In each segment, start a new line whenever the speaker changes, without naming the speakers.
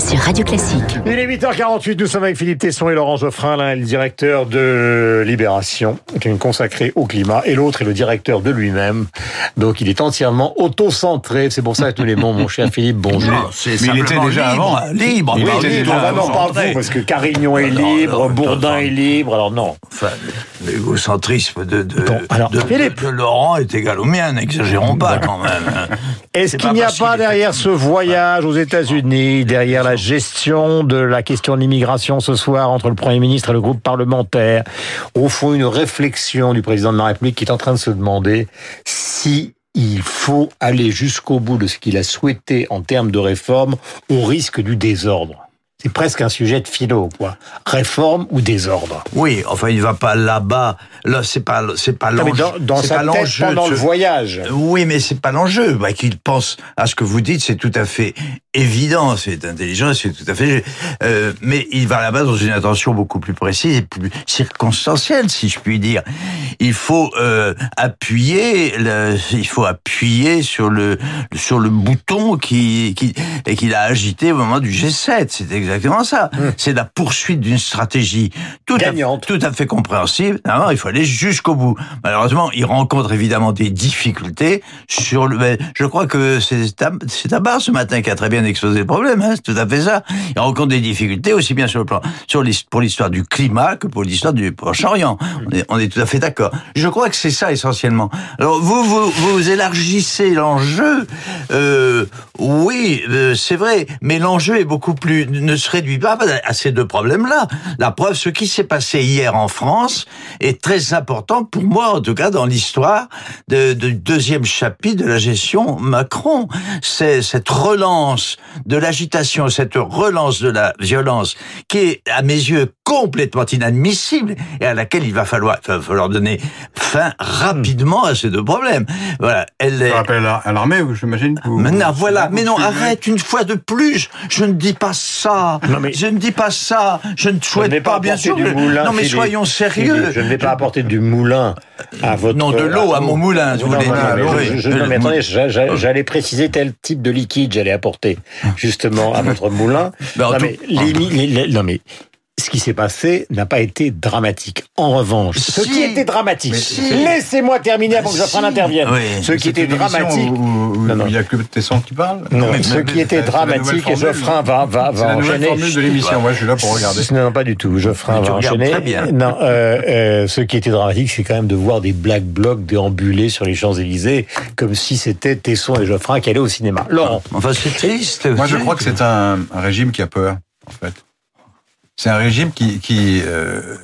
sur Radio Classique.
Il est 8h48, nous sommes avec Philippe Tesson et Laurent Geoffrin, l'un est le directeur de Libération, qui est consacré au climat, et l'autre est le directeur de lui-même. Donc il est entièrement auto-centré, c'est pour ça que nous l'aimons, mon cher Philippe, bonjour.
Non, c'est Mais il était déjà
libre.
avant. Libre.
Il
bah,
est
libre.
libre, ah, non, pas
Centré.
vous, parce que Carignon est
Non,
libre,
non,
Bourdin
non.
est libre, alors non.
Enfin, l'égocentrisme de, de,
Bon, alors,
de,
Philippe.
de Laurent est égal au mien, n'exagérons pas quand même. hein.
Est-ce
C'est
qu'il n'y a pas
les
derrière ce voyage aux États-Unis, derrière la gestion de la question de l'immigration ce soir entre le Premier ministre et le groupe parlementaire, au fond une réflexion du président de la République qui est en train de se demander si il faut aller jusqu'au bout de ce qu'il a souhaité en termes de réforme au risque du désordre C'est presque un sujet de philo, quoi. Réforme ou désordre?
Oui, enfin, il va pas là-bas. Là, c'est pas, c'est pas l'enjeu.
dans, sa
pas
tête
de
pendant le voyage.
Oui, mais c'est pas l'enjeu. Bah, qu'il pense à ce que vous dites, c'est tout à fait évident, c'est intelligent, c'est tout à fait. Euh, mais il va là-bas dans une intention beaucoup plus précise et plus circonstancielle, si je puis dire. Il faut euh, appuyer, le, il faut appuyer sur le sur le bouton qui qui et qu'il a agité au moment du G7. C'est exactement ça. C'est la poursuite d'une stratégie tout à, tout à fait compréhensible. Non, il faut aller jusqu'au bout. Malheureusement, il rencontre évidemment des difficultés sur le. Je crois que c'est Tam- c'est Tabar ce matin qui a très bien exposé le problème. Hein, c'est tout à fait ça. Il rencontre des difficultés aussi bien sur le plan sur pour l'histoire du climat que pour l'histoire du Proche-Orient. On est, tout à fait d'accord. Je crois que c'est ça essentiellement. Alors vous vous, vous élargissez l'enjeu. Euh, oui, euh, c'est vrai, mais l'enjeu est beaucoup plus ne se réduit pas à ces deux problèmes-là. La preuve, ce qui s'est passé hier en France est très important pour moi, en tout cas dans l'histoire de, de deuxième chapitre de la gestion Macron. C'est cette relance de l'agitation, cette relance de la violence qui est à mes yeux complètement inadmissible et à laquelle il va falloir, il va falloir donner fin rapidement à ces deux problèmes. Voilà, elle est.
Ça rappelle à l'armée, j'imagine.
Maintenant, voilà. Mais non, arrête une fois de plus. Je ne dis pas ça.
Non, mais-
Je ne dis pas ça. Je ne souhaite pas, bien sûr.
du moulin,
non, mais
Philippe.
soyons sérieux.
Philippe, je ne vais pas apporter du moulin à votre...
Non, de l'eau à mon moulin,
Non,
dire.
je- je- non, mais attendez, j'a- j'a- j'allais préciser tel type de liquide j'allais apporter justement à votre moulin.
Ben, tout-
les les- les- non, mais ce qui s'est passé n'a pas été dramatique. En revanche, ce
Si.
qui était dramatique,
si.
laissez-moi terminer avant que
Si.
Geoffrin n'intervienne.
Oui.
Ce qui était dramatique,
Où, où- où
Non, non.
il n'y a que Tesson qui parle.
non,
mais-
ce
mais-
qui était dramatique, et. Geoffrin va, va,
C'est
va
la nouvelle
enchaîner.
formule de l'émission. Moi, je suis là pour regarder.
Non, non, pas du tout. Geoffrin va enchaîner.
très bien.
Non, euh, euh, ce qui était dramatique, c'est quand même de voir des black blocs déambuler sur les Champs-Élysées, comme si c'était Tesson et Geoffrin qui allaient au cinéma. Laurent.
Enfin, c'est triste.
Moi, je crois que c'est un, un régime qui a peur, en fait. C'est un régime qui, qui euh,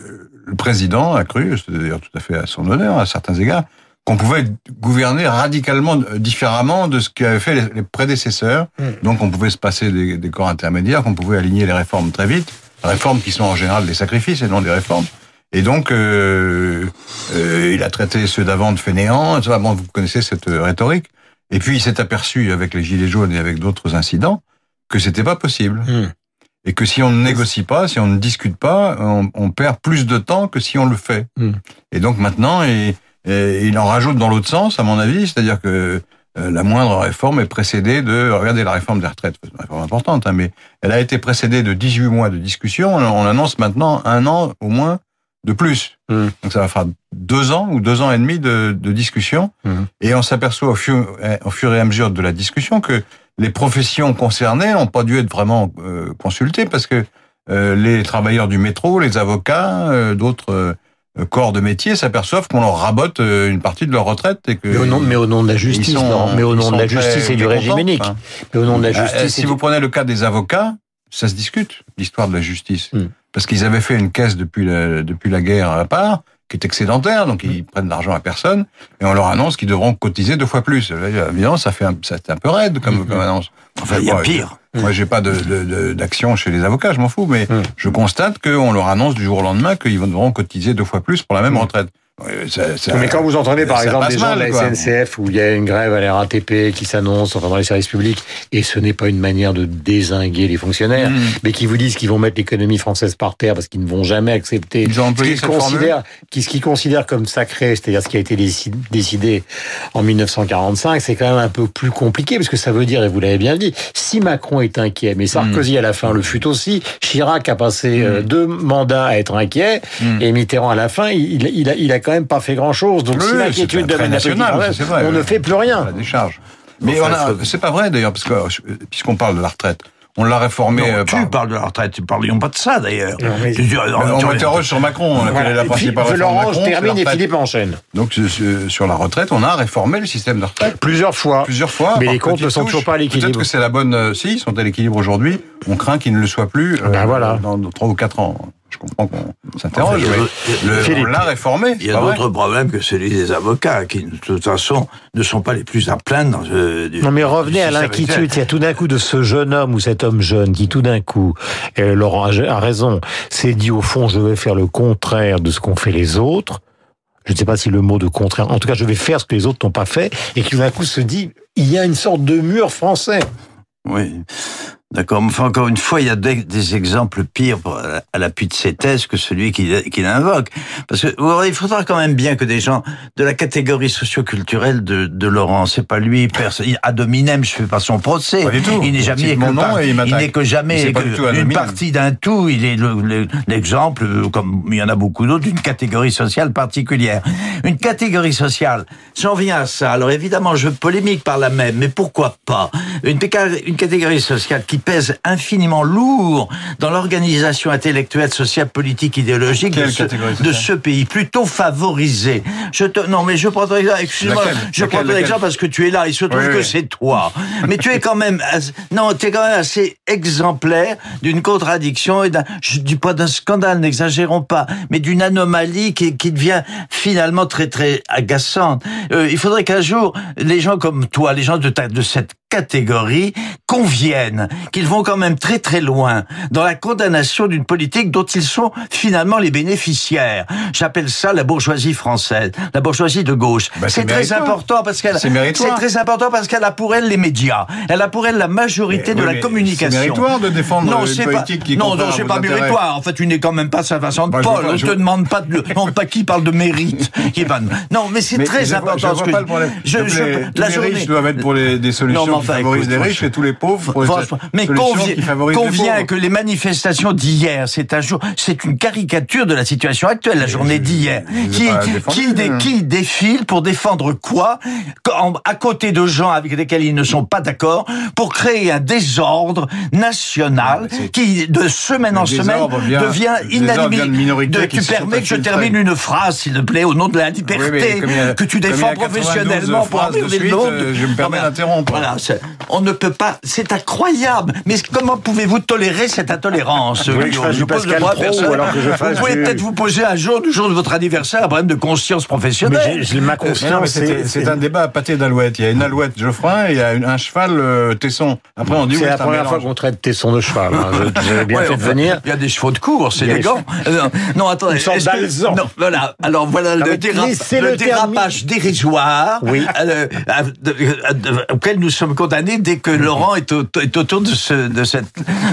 le président a cru, c'est d'ailleurs tout à fait à son honneur à certains égards, qu'on pouvait gouverner radicalement euh, différemment de ce qu'avaient fait les, les prédécesseurs.
Mm.
Donc, on pouvait se passer des, des corps intermédiaires, qu'on pouvait aligner les réformes très vite, réformes qui sont en général des sacrifices et non des réformes. Et donc, euh, euh, il a traité ceux d'avant de fainéants. Bon, vous connaissez cette euh, rhétorique. Et puis, il s'est aperçu avec les gilets jaunes et avec d'autres incidents que c'était pas possible.
Hmm.
Et que si on ne négocie pas, si on ne discute pas, on, on perd plus de temps que si on le fait.
Hmm.
Et donc maintenant, il, et il en rajoute dans l'autre sens, à mon avis, c'est-à-dire que euh, la moindre réforme est précédée de, regardez la réforme des retraites, c'est une réforme importante, hein, mais elle a été précédée de 18 mois de discussion, on, on annonce maintenant un an au moins de plus.
Hmm.
Donc ça va faire deux ans ou deux ans et demi de, de discussion,
Hmm.
et on s'aperçoit au fur, au fur et à mesure de la discussion que les professions concernées n'ont pas dû être vraiment euh, consultées parce que euh, les travailleurs du métro, les avocats, euh, d'autres euh, corps de métier s'aperçoivent qu'on leur rabote euh, une partie de leur retraite et que
Mais au nom, mais au nom de la justice,
sont-
Laurent. Mais au nom de la
très
justice et du régime unique.
hein.
Mais au nom de la
Euh,
justice.
euh, si vous prenez le cas des avocats, ça se discute, l'histoire de la justice.
Hmm.
Parce qu'ils avaient fait une caisse depuis la, depuis la guerre à part, qui est excédentaire, donc ils prennent de l'argent à personne, et on leur annonce qu'ils devront cotiser deux fois plus. Évidemment, ça fait un, ça un peu raide comme, comme annonce.
Enfin, il y a
Moi,
pire.
je- Moi, j'ai pas de, de, de- d'action chez les avocats, je m'en fous, mais
Hmm.
je constate qu'on leur annonce du jour au lendemain qu'ils devront cotiser deux fois plus pour la même
Hmm.
retraite. Ça- ça-
Mais quand vous entendez par exemple des gens
mal,
de la. SNCF où il y a une grève à la RATP qui s'annonce enfin dans les services publics et ce n'est pas une manière de désinguer les fonctionnaires,
Mm.
mais qui vous disent qu'ils vont mettre l'économie française par terre parce qu'ils ne vont jamais accepter ce qu'ils considèrent, qui- ce qu'ils considèrent comme sacré, c'est-à-dire ce qui a été déci- décidé en 1945, c'est quand même un peu plus compliqué parce que ça veut dire, et vous l'avez bien dit, si Macron est inquiet, mais Sarkozy à la fin le fut aussi, Chirac a passé euh, deux mandats à être inquiet
Mm.
et Mitterrand à la fin, il, il, a, il a quand même pas fait grand-chose. Donc
Oui,
si
oui,
l'inquiétude
c'est un trait
domine la politique
national,
française,
ça, c'est vrai,
on
oui.
ne fait plus rien.
la décharge. Mais
Enfin,
on a, c'est pas vrai d'ailleurs, parce que euh, puisqu'on parle de la retraite, on l'a réformé.
Non,
euh,
tu
par-
parles de la retraite, parlions pas de ça d'ailleurs.
Non, mais-
Tu dis,
Mais
euh,
on
tu-
m'interroge sur Macron. Quelle
Voilà.
est la principale réforme de
Laurent, termine et
retraite.
Philippe enchaîne.
Donc sur- la retraite, on a réformé le système de retraite.
Plusieurs fois.
Plusieurs fois.
Mais les comptes ne sont toujours pas à l'équilibre.
Peut-être que c'est la bonne. euh, si, ils sont à l'équilibre aujourd'hui. On craint qu'ils ne le soient plus euh,
Ben voilà.
dans trois ou quatre ans. Je comprends qu'on s'interroge,
Enfin, il y a
mais
d'autres-
le- on l'a réformé.
Il y a
vrai
d'autres problèmes que celui des avocats, qui de toute façon ne sont pas les plus à plaindre dans ce, du-
Non mais revenez
du
à l'inquiétude. Il y a tout d'un coup de ce jeune homme ou cet homme jeune qui tout d'un coup, euh, Laurent a, a raison, s'est dit au fond je vais faire le contraire de ce qu'ont fait les autres. Je ne sais pas si le mot de contraire. En tout cas, je vais faire ce que les autres n'ont pas fait et qui tout d'un coup se dit il y a une sorte de mur français.
Oui. D'accord. Mais enfin, encore une fois, il y a des, des exemples pires à à l'appui de ces thèses que celui qu'il invoque. Parce que il faudra quand même bien que des gens de la catégorie socioculturelle de, de Laurent, c'est pas lui, ad hominem, je fais pas son procès.
Pas du tout.
Il n'est jamais que
mon nom
par-
et il
il n'est que jamais que une partie d'un tout. Il est le- le- l'exemple, euh, comme il y en a beaucoup d'autres, d'une catégorie sociale particulière. Une catégorie sociale. Si on vient à ça, alors évidemment, je polémique par la même, mais pourquoi pas? Une, une catégorie sociale qui pèse infiniment lourd dans l'organisation intellectuelle, sociale, politique, idéologique de ce, de pays, plutôt favorisé. Je te, non, mais je prends ton exemple, excuse-moi, je
Laquelle
prends ton exemple parce que tu es là, il se trouve
Oui,
que
oui.
c'est toi. Mais tu es quand même, non, tu es quand même assez exemplaire d'une contradiction et d'un, je dis pas d'un scandale, n'exagérons pas, mais d'une anomalie qui, qui devient finalement très très agaçante. Euh, il faudrait qu'un jour, les gens comme toi, les gens de ta, de cette catégorie conviennent qu'ils vont quand même très très loin dans la condamnation d'une politique dont ils sont finalement les bénéficiaires. J'appelle ça la bourgeoisie française, la bourgeoisie de gauche.
Bah, c'est
très important parce qu'elle
C'est
très important parce qu'elle a pour elle les médias. Elle a pour elle la majorité
Mais
de
oui,
la communication.
c'est méritoire de défendre
non,
une politique
pas,
qui
Non, non, c'est pas
intérêts.
méritoire. En fait, tu n'es quand même pas sa façon de
Bah, je
Paul. On
je
te demande pas de, non, pas qui parle de mérite. Qui Non, mais c'est très
je
important
Je
ce que
pas le problème.
je,
Donc
je-
les, tous
la
les
journée.
riches doivent être pour les, des solutions
Non, mais
qui
enfin,
favorisent
écoute,
les riches et tous les pauvres pour les
mais convient, que les manifestations d'hier, c'est un jour, c'est une caricature de la situation actuelle, la journée d'hier, qui, dé-
hein.
qui défile pour défendre quoi, à côté de gens avec lesquels ils ne sont pas d'accord, pour créer un désordre national
Ouais, c'est-
qui, de semaine en semaine,
vient-
devient inadmissible. De- Tu permets que je termine une phrase, s'il te plaît, au nom de la liberté,
Oui, a-
que tu défends
92
professionnellement pour emmerder le monde.
je me permets d'interrompre.
Voilà, on ne peut pas, c'est incroyable. Mais comment pouvez-vous tolérer cette intolérance
voulez que je
Guillaume
fasse du
pose
Pascal
le bras à
Pro
personne.
ou alors que je fasse
Vous pouvez
du-
peut-être vous poser un jour, du jour de votre anniversaire, un problème de conscience professionnelle.
ma
Mais non, mais
conscience,
c'est un débat à pâté d'alouette. Il y a une alouette Geoffroy et il y a une- un cheval euh, Tesson. Après, on dit
c'est la première
mélange.
fois qu'on traite Tesson de cheval. hein. J'avais bien
Ouais,
fait de
enfin,
venir.
Il y a des chevaux de course, c'est élégant. Euh, non, non, attendez.
Une sorte
voilà. Alors voilà
Non,
le, le dérapage dérisoire euh, auquel nous sommes condamnés dès que Laurent est, au- est autour de, ce, de, cette,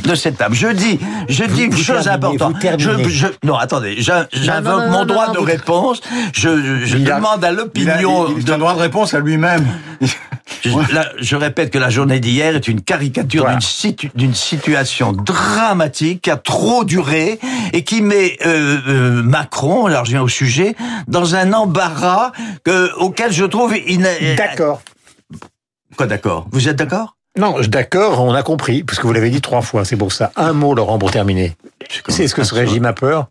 de cette table. Je dis, je dis une
vous
chose
terminez,
importante. Je, je- non, attendez, j'in- j'invoque mon
non,
droit
non,
de
vous-
réponse. Je,
a-
demande à
Il a,
l'opinion.
il, il
de-
a un droit de réponse à lui-même.
je, là, je répète que la journée d'hier est une caricature
Voilà.
d'une situ- d'une situation dramatique qui a trop duré et qui met euh, euh, Macron, alors je viens au sujet, dans un embarras que, auquel je trouve...
D'accord.
Quoi d'accord? Vous êtes d'accord?
Non, d'accord, on a compris, parce que vous l'avez dit trois fois, c'est pour ça. Un mot, Laurent, pour terminer. C'est ce que ce régime a peur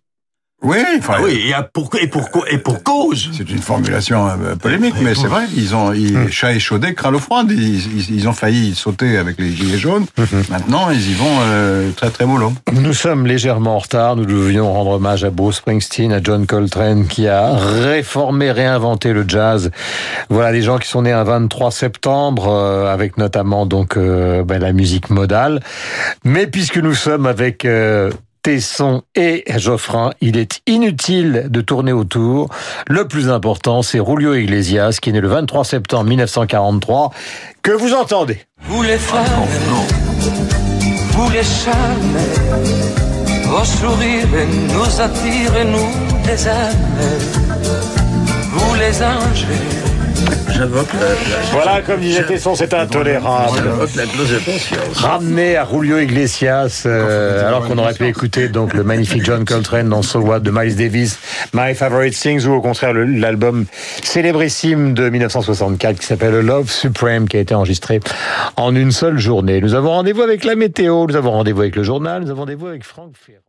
Oui, enfin,
Ah oui, et, pour, et, pour, et pour cause
c'est une formulation euh, polémique, mais c'est vrai. Ils ont, ils, chat échaudé, craint l'eau froide. Ils, ils, ils ont failli sauter avec les gilets jaunes. Maintenant, ils y vont euh, très très mollo.
Nous sommes légèrement en retard. Nous devions rendre hommage à Bruce Springsteen, à John Coltrane, qui a réformé, réinventé le jazz. Voilà des gens qui sont nés un 23 septembre, euh, avec notamment donc euh, ben, la musique modale. Mais puisque nous sommes avec euh, Tesson et Geoffrin. Il est inutile de tourner autour. Le plus important, c'est Julio Iglesias, qui est né le 23 septembre 1943, que vous entendez?
Vous les femmes, vous les charmes, vos sourires nous attirent, nous les vous les anges.
J'invoque la,
Voilà, comme disait Tesson, c'est intolérable.
la clause de conscience.
Ramené à Julio Iglesias, euh, alors qu'on aurait pu écouter donc le magnifique John Coltrane dans So What de Miles Davis, My Favorite Things, ou au contraire l'album célébrissime de 1964 qui s'appelle Love Supreme, qui a été enregistré en une seule journée. Nous avons rendez-vous avec la météo, nous avons rendez-vous avec le journal, nous avons rendez-vous avec Franck Ferrand.